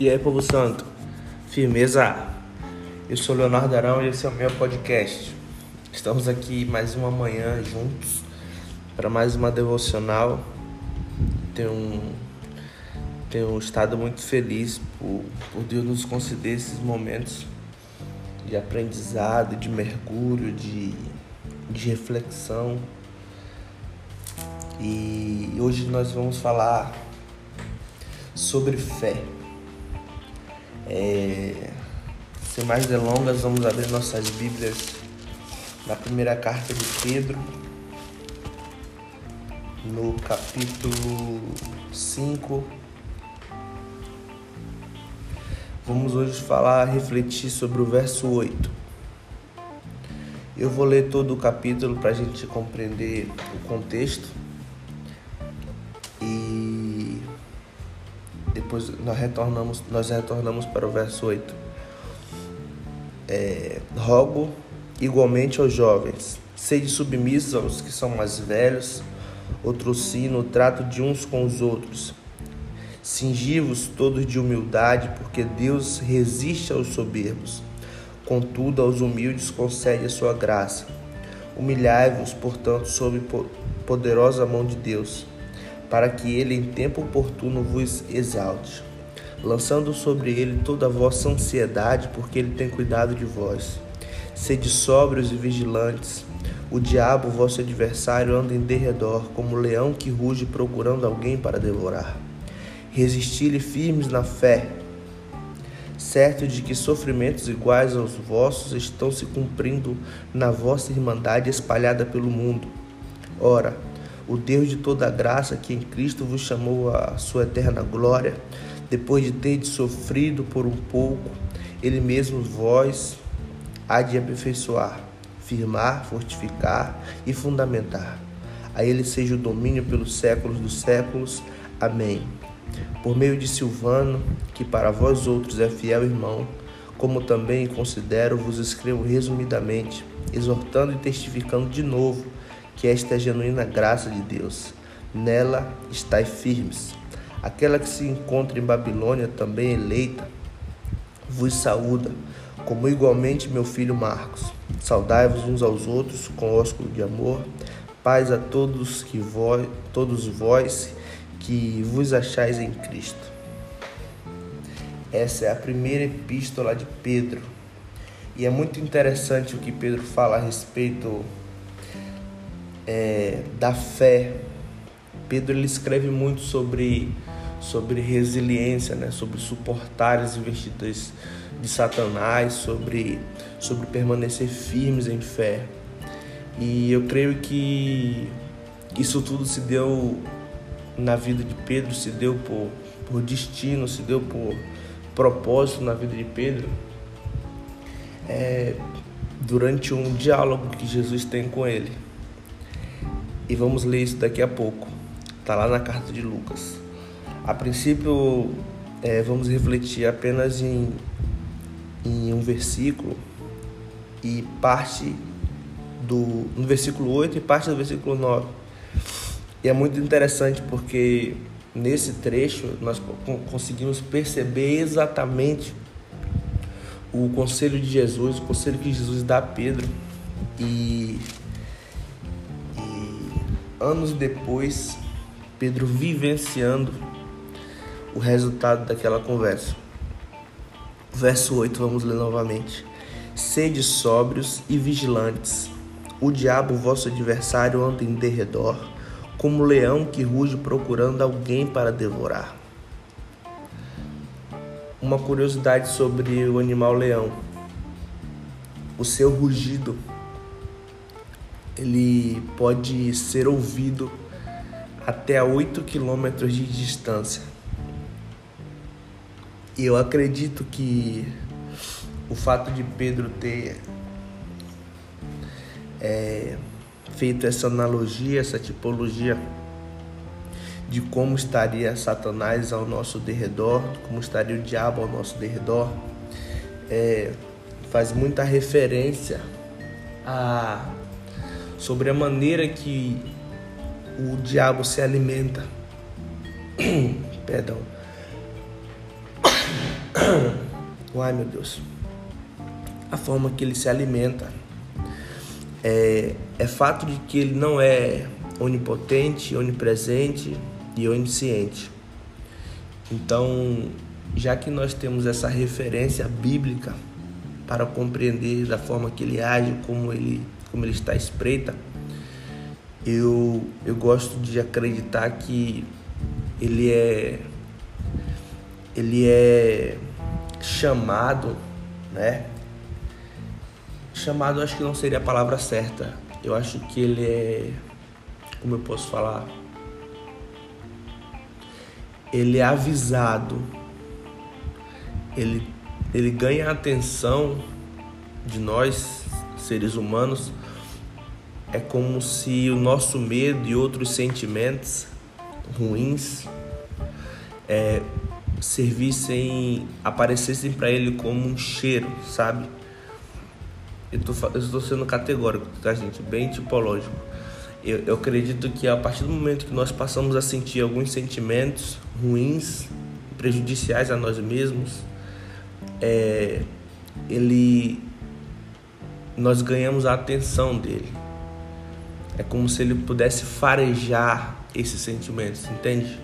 E aí, povo santo? Firmeza? Eu sou Leonardo Arão e esse é o meu podcast. Estamos aqui mais uma manhã juntos para mais uma devocional. Tenho, tenho estado muito feliz por, por Deus nos conceder esses momentos de aprendizado, de mergulho, de, de reflexão. E hoje nós vamos falar sobre fé. É, sem mais delongas, vamos abrir nossas Bíblias na primeira carta de Pedro, no capítulo 5. Vamos hoje falar, refletir sobre o verso 8. Eu vou ler todo o capítulo para a gente compreender o contexto depois nós retornamos, nós retornamos para o verso 8. É, rogo igualmente aos jovens, sede submissos aos que são mais velhos, outrocino o trato de uns com os outros. Singivos todos de humildade, porque Deus resiste aos soberbos, contudo aos humildes concede a sua graça. Humilhai-vos, portanto, sob poderosa mão de Deus para que ele em tempo oportuno vos exalte, lançando sobre ele toda a vossa ansiedade, porque ele tem cuidado de vós. Sede sóbrios e vigilantes. O diabo, vosso adversário, anda em derredor, como leão que ruge procurando alguém para devorar. Resisti-lhe firmes na fé, certo de que sofrimentos iguais aos vossos estão se cumprindo na vossa irmandade espalhada pelo mundo. Ora, o Deus de toda graça que em Cristo vos chamou à sua eterna glória, depois de ter sofrido por um pouco, ele mesmo vós há de aperfeiçoar, firmar, fortificar e fundamentar. A ele seja o domínio pelos séculos dos séculos. Amém. Por meio de Silvano, que para vós outros é fiel irmão, como também considero, vos escrevo resumidamente, exortando e testificando de novo que esta é a genuína graça de Deus. Nela estai firmes. Aquela que se encontra em Babilônia, também eleita, vos saúda, como igualmente meu filho Marcos. Saudai-vos uns aos outros com ósculo de amor. Paz a todos que vós, todos vós que vos achais em Cristo. Essa é a primeira epístola de Pedro. E é muito interessante o que Pedro fala a respeito é, da fé. Pedro ele escreve muito sobre, sobre resiliência, né? sobre suportar as investidas de Satanás, sobre, sobre permanecer firmes em fé. E eu creio que isso tudo se deu na vida de Pedro, se deu por, por destino, se deu por propósito na vida de Pedro. É, durante um diálogo que Jesus tem com ele e vamos ler isso daqui a pouco. Está lá na carta de Lucas. A princípio, é, vamos refletir apenas em, em um versículo e parte do no versículo 8 e parte do versículo 9. E é muito interessante porque nesse trecho nós conseguimos perceber exatamente o conselho de Jesus, o conselho que Jesus dá a Pedro. E anos depois, Pedro vivenciando o resultado daquela conversa. Verso 8, vamos ler novamente. Sede sóbrios e vigilantes. O diabo, vosso adversário, anda em derredor, como leão que ruge procurando alguém para devorar. Uma curiosidade sobre o animal leão. O seu rugido ele pode ser ouvido até a 8 quilômetros de distância. E eu acredito que o fato de Pedro ter é, feito essa analogia, essa tipologia de como estaria Satanás ao nosso derredor, como estaria o diabo ao nosso derredor, é, faz muita referência a sobre a maneira que o diabo se alimenta. Perdão. Ai meu Deus. A forma que ele se alimenta. É, é fato de que ele não é onipotente, onipresente e onisciente. Então, já que nós temos essa referência bíblica para compreender da forma que ele age, como ele, como ele está espreita, eu, eu gosto de acreditar que ele é ele é chamado, né? Chamado acho que não seria a palavra certa. Eu acho que ele é como eu posso falar? Ele é avisado. Ele ele ganha a atenção de nós, seres humanos, é como se o nosso medo e outros sentimentos ruins é, servissem, aparecessem para ele como um cheiro, sabe? Eu estou sendo categórico, tá, gente? Bem tipológico. Eu, eu acredito que a partir do momento que nós passamos a sentir alguns sentimentos ruins, prejudiciais a nós mesmos, é, ele, nós ganhamos a atenção dele. É como se ele pudesse farejar esses sentimentos, entende?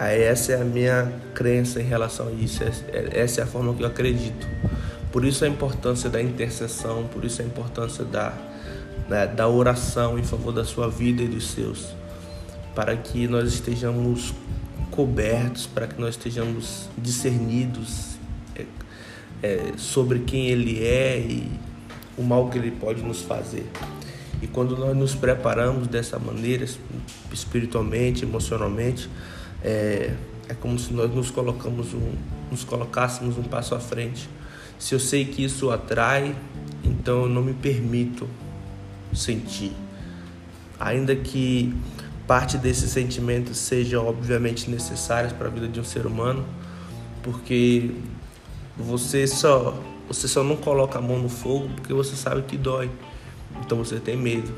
Aí essa é a minha crença em relação a isso, é, é, essa é a forma que eu acredito. Por isso a importância da intercessão, por isso a importância da, né, da oração em favor da sua vida e dos seus, para que nós estejamos cobertos, para que nós estejamos discernidos é, é, sobre quem Ele é e o mal que Ele pode nos fazer. E quando nós nos preparamos dessa maneira, espiritualmente, emocionalmente, é, é como se nós nos colocamos um, nos colocássemos um passo à frente. Se eu sei que isso atrai, então eu não me permito sentir. Ainda que parte desses sentimentos sejam obviamente necessários para a vida de um ser humano, porque você só você só não coloca a mão no fogo porque você sabe que dói. Então você tem medo.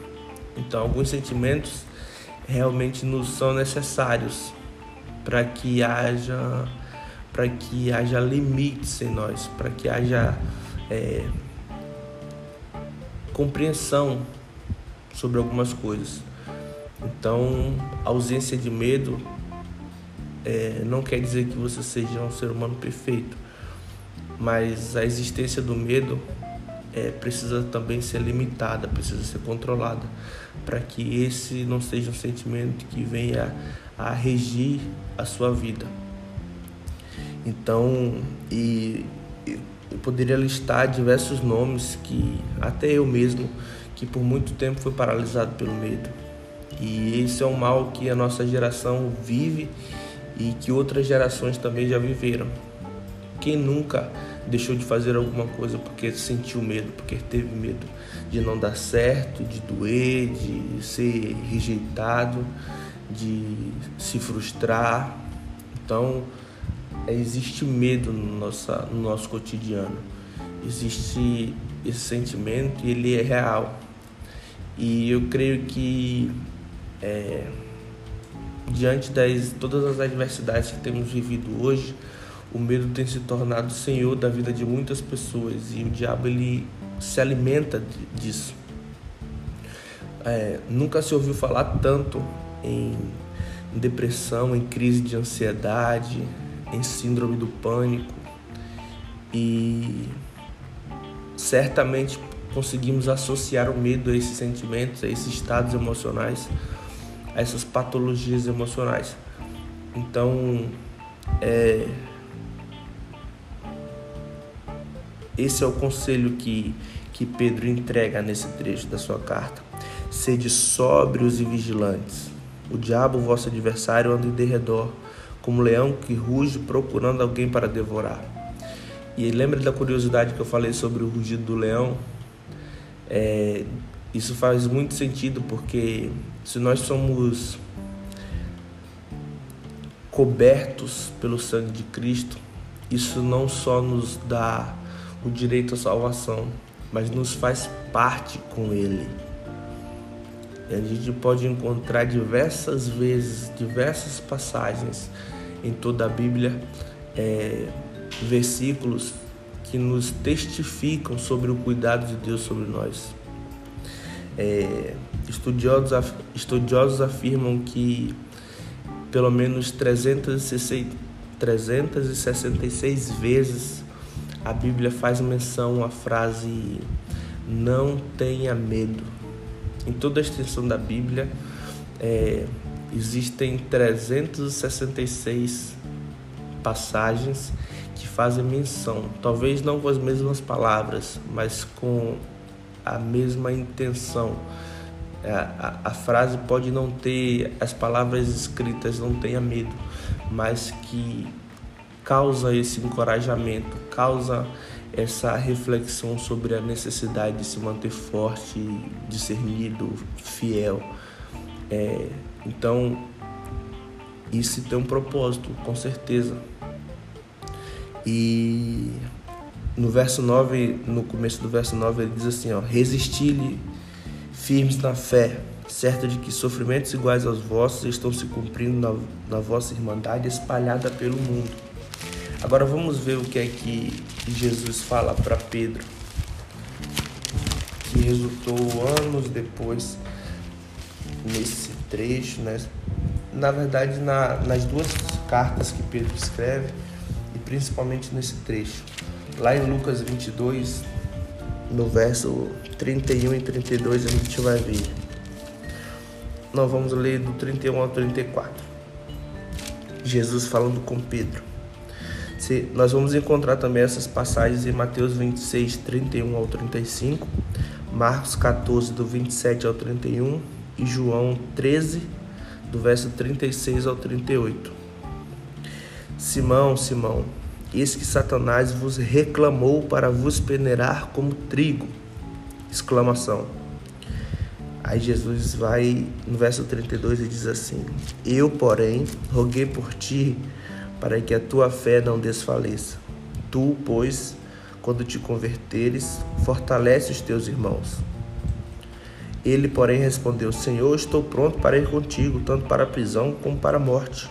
Então alguns sentimentos realmente nos são necessários para que haja para que haja limites em nós, para que haja é, compreensão sobre algumas coisas. Então, ausência de medo é, não quer dizer que você seja um ser humano perfeito, mas a existência do medo é, precisa também ser limitada, precisa ser controlada, para que esse não seja um sentimento que venha a regir a sua vida. Então, e eu poderia listar diversos nomes que até eu mesmo que por muito tempo foi paralisado pelo medo. E esse é um mal que a nossa geração vive e que outras gerações também já viveram. Quem nunca deixou de fazer alguma coisa porque sentiu medo, porque teve medo de não dar certo, de doer, de ser rejeitado, de se frustrar. Então, existe medo no nosso, no nosso cotidiano. Existe esse sentimento e ele é real. E eu creio que é, diante das todas as adversidades que temos vivido hoje, o medo tem se tornado senhor da vida de muitas pessoas e o diabo ele se alimenta disso. É, nunca se ouviu falar tanto em depressão, em crise de ansiedade, em síndrome do pânico e certamente conseguimos associar o medo a esses sentimentos, a esses estados emocionais, a essas patologias emocionais. Então, é, Esse é o conselho que, que Pedro entrega nesse trecho da sua carta. Sede sóbrios e vigilantes. O diabo, vosso adversário, anda em derredor, como leão que ruge procurando alguém para devorar. E lembra da curiosidade que eu falei sobre o rugido do leão? É, isso faz muito sentido porque se nós somos cobertos pelo sangue de Cristo, isso não só nos dá o direito à salvação, mas nos faz parte com Ele. E a gente pode encontrar diversas vezes, diversas passagens em toda a Bíblia, é, versículos que nos testificam sobre o cuidado de Deus sobre nós. É, estudiosos, estudiosos afirmam que pelo menos 366 vezes a Bíblia faz menção à frase não tenha medo. Em toda a extensão da Bíblia é, existem 366 passagens que fazem menção, talvez não com as mesmas palavras, mas com a mesma intenção. A, a, a, frase pode não ter as palavras escritas, não tenha medo, mas que causa esse encorajamento, causa essa reflexão sobre a necessidade de se manter forte, discernido, fiel. É, então, isso tem um propósito, com certeza. E no verso 9, no começo do verso 9, ele diz assim: Resisti-lhe firmes na fé, certo de que sofrimentos iguais aos vossos estão se cumprindo na, na vossa irmandade espalhada pelo mundo. Agora vamos ver o que é que Jesus fala para Pedro, que resultou anos depois nesse trecho, né? na verdade na, nas duas cartas que Pedro escreve e principalmente nesse trecho. Lá em Lucas 22, no verso 31 e 32 a gente vai ver. Nós vamos ler do 31 ao 34. Jesus falando com Pedro. Nós vamos encontrar também essas passagens em Mateus 26, 31 ao 35, Marcos 14, do 27 ao 31 e João 13, do verso 36 ao 38. Simão, Simão, eis que Satanás vos reclamou para vos peneirar como trigo. Exclamação. Aí Jesus vai no verso 32 e diz assim: Eu, porém, roguei por ti para que a tua fé não desfaleça. Tu, pois, quando te converteres, fortalece os teus irmãos. Ele, porém, respondeu: Senhor, estou pronto para ir contigo, tanto para a prisão como para a morte.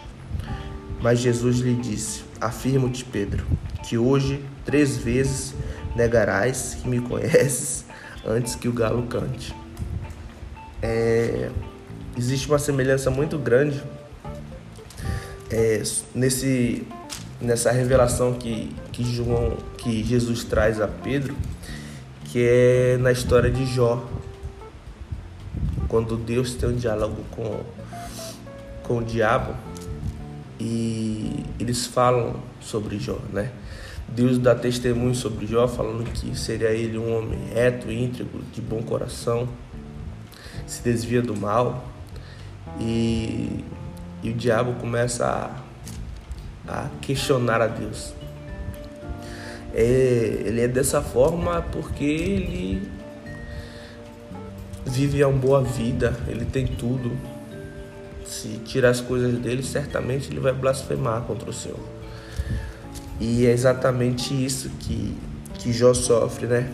Mas Jesus lhe disse: Afirmo-te, Pedro, que hoje três vezes negarás que me conheces antes que o galo cante. É, existe uma semelhança muito grande é, nesse, nessa revelação que, que, João, que Jesus traz a Pedro, que é na história de Jó, quando Deus tem um diálogo com, com o diabo e eles falam sobre Jó, né? Deus dá testemunho sobre Jó, falando que seria ele um homem reto, íntegro, de bom coração, se desvia do mal e e o diabo começa a, a questionar a Deus. É, ele é dessa forma porque ele vive uma boa vida, ele tem tudo. Se tirar as coisas dele, certamente ele vai blasfemar contra o Senhor. E é exatamente isso que, que Jó sofre, né?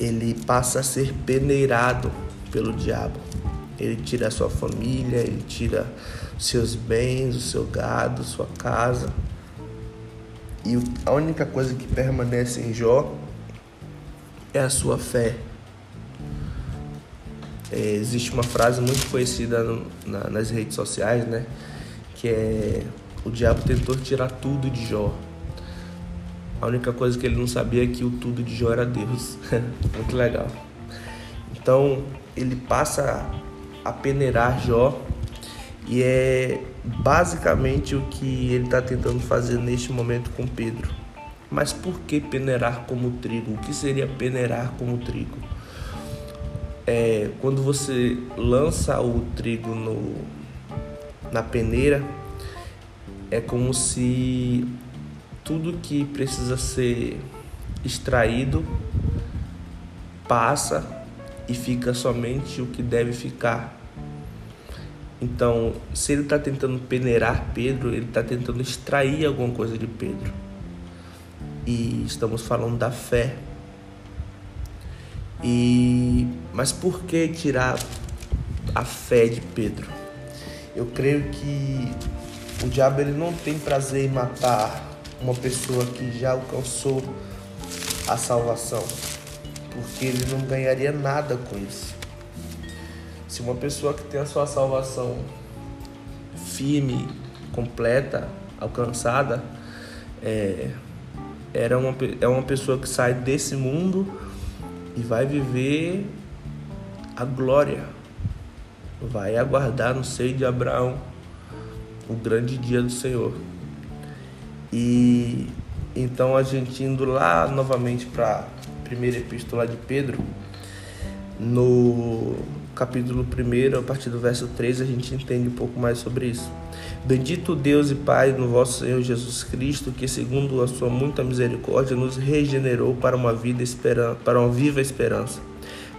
Ele passa a ser peneirado pelo diabo. Ele tira a sua família, ele tira seus bens, o seu gado, sua casa. E a única coisa que permanece em Jó é a sua fé. É, existe uma frase muito conhecida no, na, nas redes sociais, né? Que é o diabo tentou tirar tudo de Jó. A única coisa que ele não sabia é que o tudo de Jó era Deus. muito legal. Então ele passa a peneirar Jó e é basicamente o que ele está tentando fazer neste momento com Pedro. Mas por que peneirar como trigo? O que seria peneirar como trigo? É, quando você lança o trigo no, na peneira, é como se tudo que precisa ser extraído passa e fica somente o que deve ficar. Então, se ele está tentando peneirar Pedro, ele está tentando extrair alguma coisa de Pedro. E estamos falando da fé. E mas por que tirar a fé de Pedro? Eu creio que O diabo ele não tem prazer em matar uma pessoa que já alcançou a salvação, porque ele não ganharia nada com isso. Se uma pessoa que tem a sua salvação firme, completa, alcançada, é, era uma, é uma pessoa que sai desse mundo e vai viver a glória, vai aguardar no seio de Abraão o grande dia do Senhor. E então a gente indo lá novamente para primeira epístola de Pedro, no capítulo 1, a partir do verso 3, a gente entende um pouco mais sobre isso. Bendito Deus e Pai no vosso Senhor Jesus Cristo, que segundo a sua muita misericórdia nos regenerou para uma vida esperança, para uma viva esperança,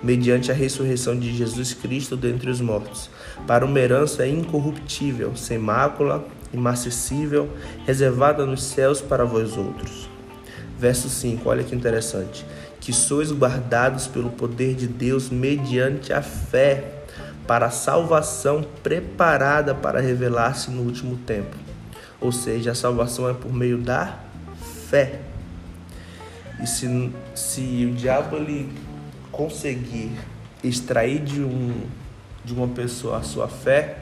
mediante a ressurreição de Jesus Cristo dentre os mortos, para uma herança incorruptível, sem mácula, imacessível, reservada nos céus para vós outros. Verso 5, olha que interessante que sois guardados pelo poder de Deus mediante a fé para a salvação preparada para revelar-se no último tempo. Ou seja, a salvação é por meio da fé. E se, se o diabo ele conseguir extrair de, um, de uma pessoa a sua fé,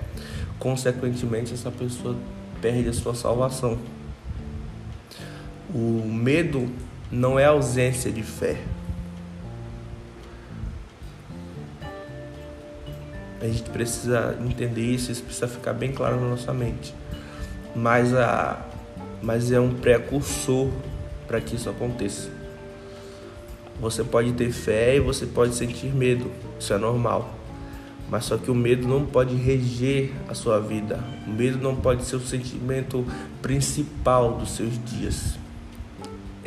consequentemente essa pessoa perde a sua salvação. O medo não é ausência de fé. A gente precisa entender isso, isso precisa ficar bem claro na nossa mente. Mas, a, mas é um precursor para que isso aconteça. Você pode ter fé e você pode sentir medo, isso é normal. Mas só que o medo não pode reger a sua vida. O medo não pode ser o sentimento principal dos seus dias.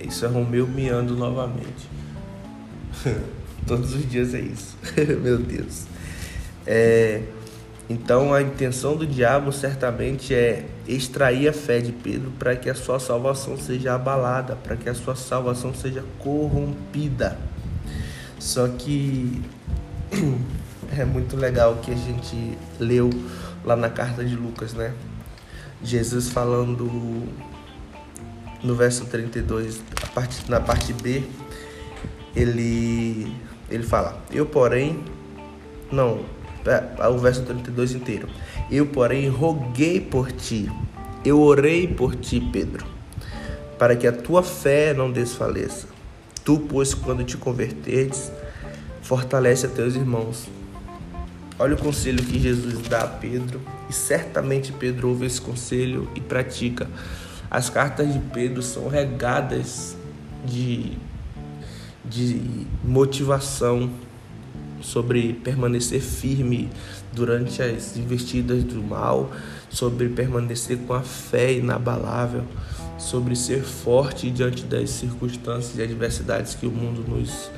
Isso é Romeu miando novamente. Todos os dias é isso. Meu Deus. É, então a intenção do diabo certamente é extrair a fé de Pedro para que a sua salvação seja abalada, para que a sua salvação seja corrompida. Só que é muito legal que a gente leu lá na carta de Lucas, né? Jesus falando no verso 32, parte, na parte B, ele, ele fala: Eu, porém, não, é, o verso 32 inteiro. Eu, porém, roguei por ti, eu orei por ti, Pedro, para que a tua fé não desfaleça. Tu, pois, quando te converteres, fortalece a teus irmãos. Olha o conselho que Jesus dá a Pedro, e certamente Pedro ouve esse conselho e pratica. As cartas de Pedro são regadas de, de motivação sobre permanecer firme durante as investidas do mal, sobre permanecer com a fé inabalável, sobre ser forte diante das circunstâncias e adversidades que o mundo nos,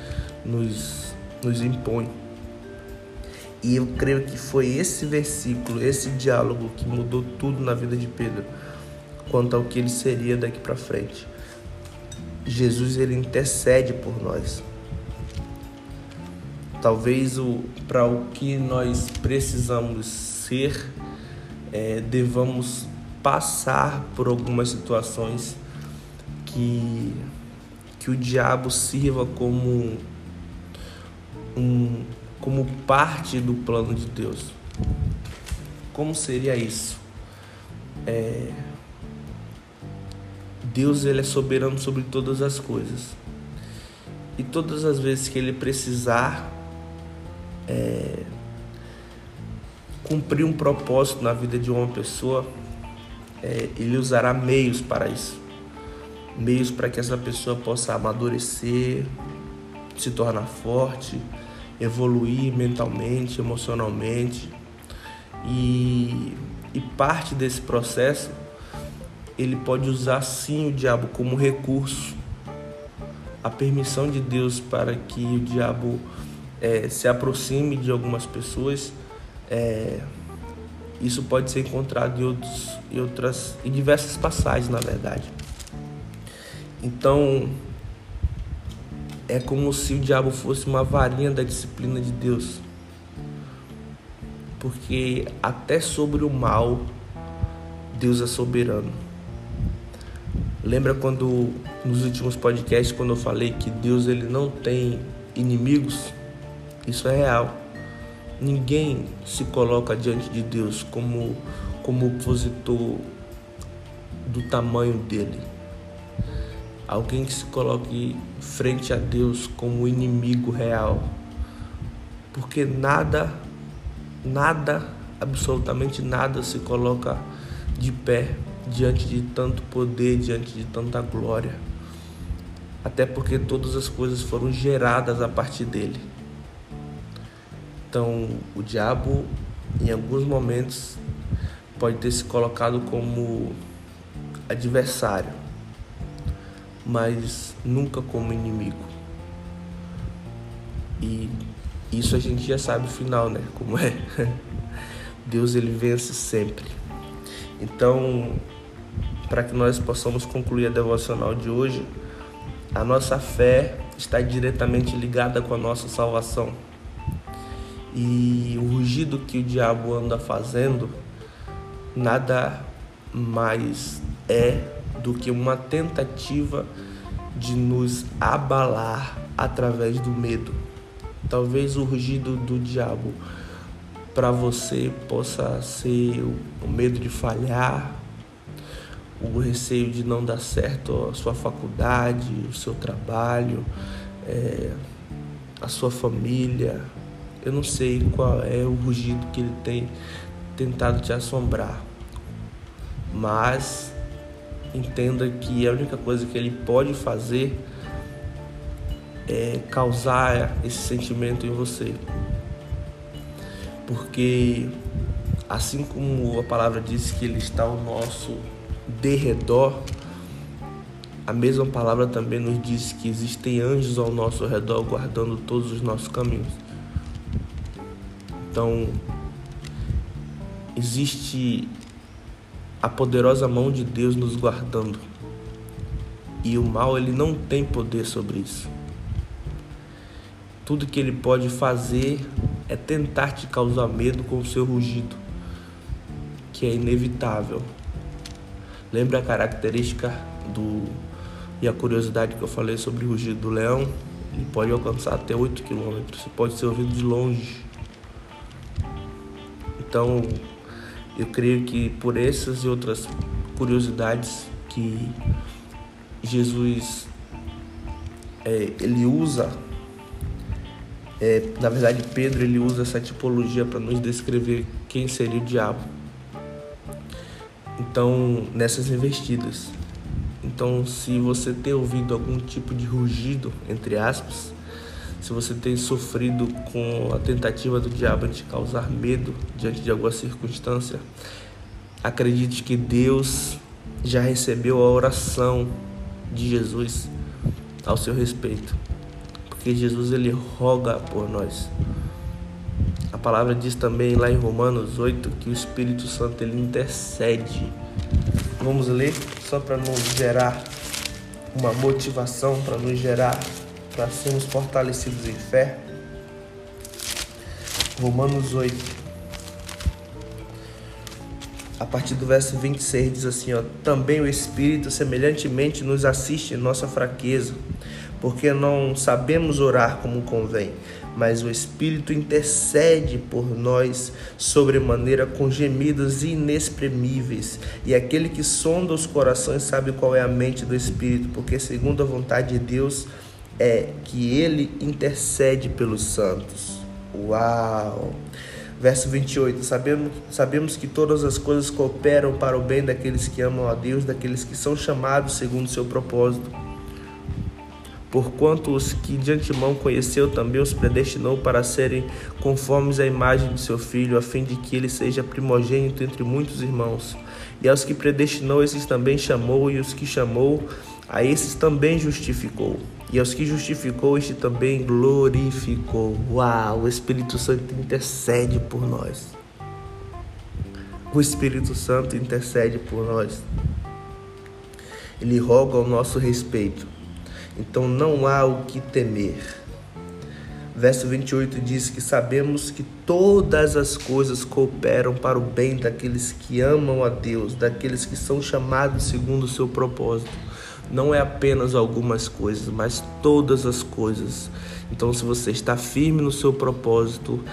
nos, nos impõe. E eu creio que foi esse versículo, esse diálogo que mudou tudo na vida de Pedro quanto ao que ele seria daqui para frente. Jesus ele intercede por nós. Talvez o para o que nós precisamos ser, é, devamos passar por algumas situações que que o diabo sirva como um como parte do plano de Deus. Como seria isso? É, Deus ele é soberano sobre todas as coisas. E todas as vezes que ele precisar é, cumprir um propósito na vida de uma pessoa, é, ele usará meios para isso. Meios para que essa pessoa possa amadurecer, se tornar forte, evoluir mentalmente, emocionalmente. E, e parte desse processo ele pode usar sim o diabo como recurso. A permissão de Deus para que o diabo é, se aproxime de algumas pessoas, é, isso pode ser encontrado em, outros, em outras, em diversas passagens, na verdade. Então, é como se o diabo fosse uma varinha da disciplina de Deus. Porque até sobre o mal Deus é soberano. Lembra quando nos últimos podcasts quando eu falei que Deus ele não tem inimigos? Isso é real. Ninguém se coloca diante de Deus como como opositor do tamanho dele. Alguém que se coloque frente a Deus como inimigo real. Porque nada, nada, absolutamente nada se coloca de pé diante de tanto poder, diante de tanta glória. Até porque todas as coisas foram geradas a partir dele. Então, o diabo, em alguns momentos, pode ter se colocado como adversário, mas nunca como inimigo. E isso a gente já sabe o final, né? Como é. Deus ele vence sempre. Então, para que nós possamos concluir a devocional de hoje, a nossa fé está diretamente ligada com a nossa salvação. E o rugido que o diabo anda fazendo nada mais é do que uma tentativa de nos abalar através do medo. Talvez o rugido do diabo para você possa ser o medo de falhar, o receio de não dar certo a sua faculdade, o seu trabalho, é, a sua família. Eu não sei qual é o rugido que ele tem tentado te assombrar, mas entenda que a única coisa que ele pode fazer é causar esse sentimento em você. Porque assim como a palavra diz que ele está ao nosso derredor, a mesma palavra também nos diz que existem anjos ao nosso redor guardando todos os nossos caminhos. Então, existe a poderosa mão de Deus nos guardando. E o mal ele não tem poder sobre isso. Tudo que ele pode fazer é tentar te causar medo com o seu rugido, que é inevitável. Lembra a característica do e a curiosidade que eu falei sobre o rugido do leão? Ele pode alcançar até 8 km, pode ser ouvido de longe. Então, eu creio que por essas e outras curiosidades que Jesus é, ele usa, é, na verdade Pedro ele usa essa tipologia para nos descrever quem seria o diabo. Então nessas investidas, então se você ter ouvido algum tipo de rugido entre aspas, se você tem sofrido com a tentativa do diabo de causar medo diante de alguma circunstância, acredite que Deus já recebeu a oração de Jesus ao seu respeito. Porque Jesus ele roga por nós. A palavra diz também lá em Romanos 8 que o Espírito Santo ele intercede. Vamos ler só para nos gerar uma motivação, para nos gerar para sermos fortalecidos em fé. Romanos 8. A partir do verso 26 diz assim, ó: "Também o Espírito semelhantemente nos assiste em nossa fraqueza, porque não sabemos orar como convém, mas o Espírito intercede por nós sobremaneira com gemidos inexprimíveis. E aquele que sonda os corações sabe qual é a mente do Espírito, porque segundo a vontade de Deus, é que ele intercede pelos santos. Uau! Verso 28: sabemos, sabemos que todas as coisas cooperam para o bem daqueles que amam a Deus, daqueles que são chamados segundo o seu propósito. Porquanto os que de antemão conheceu também os predestinou para serem conformes à imagem de seu filho, a fim de que ele seja primogênito entre muitos irmãos. E aos que predestinou, esses também chamou, e os que chamou, a esses também justificou. E aos que justificou, este também glorificou. Uau, o Espírito Santo intercede por nós. O Espírito Santo intercede por nós. Ele roga ao nosso respeito. Então não há o que temer. Verso 28 diz que sabemos que todas as coisas cooperam para o bem daqueles que amam a Deus, daqueles que são chamados segundo o seu propósito. Não é apenas algumas coisas, mas todas as coisas. Então, se você está firme no seu propósito,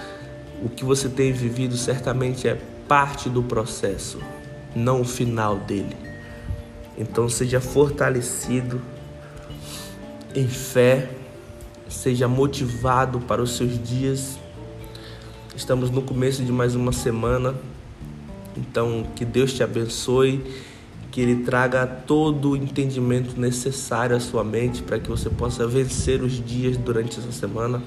o que você tem vivido certamente é parte do processo, não o final dele. Então, seja fortalecido em fé seja motivado para os seus dias. Estamos no começo de mais uma semana, então que Deus te abençoe, que Ele traga todo o entendimento necessário à sua mente para que você possa vencer os dias durante essa semana.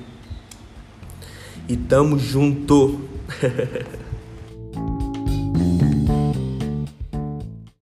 E tamo junto!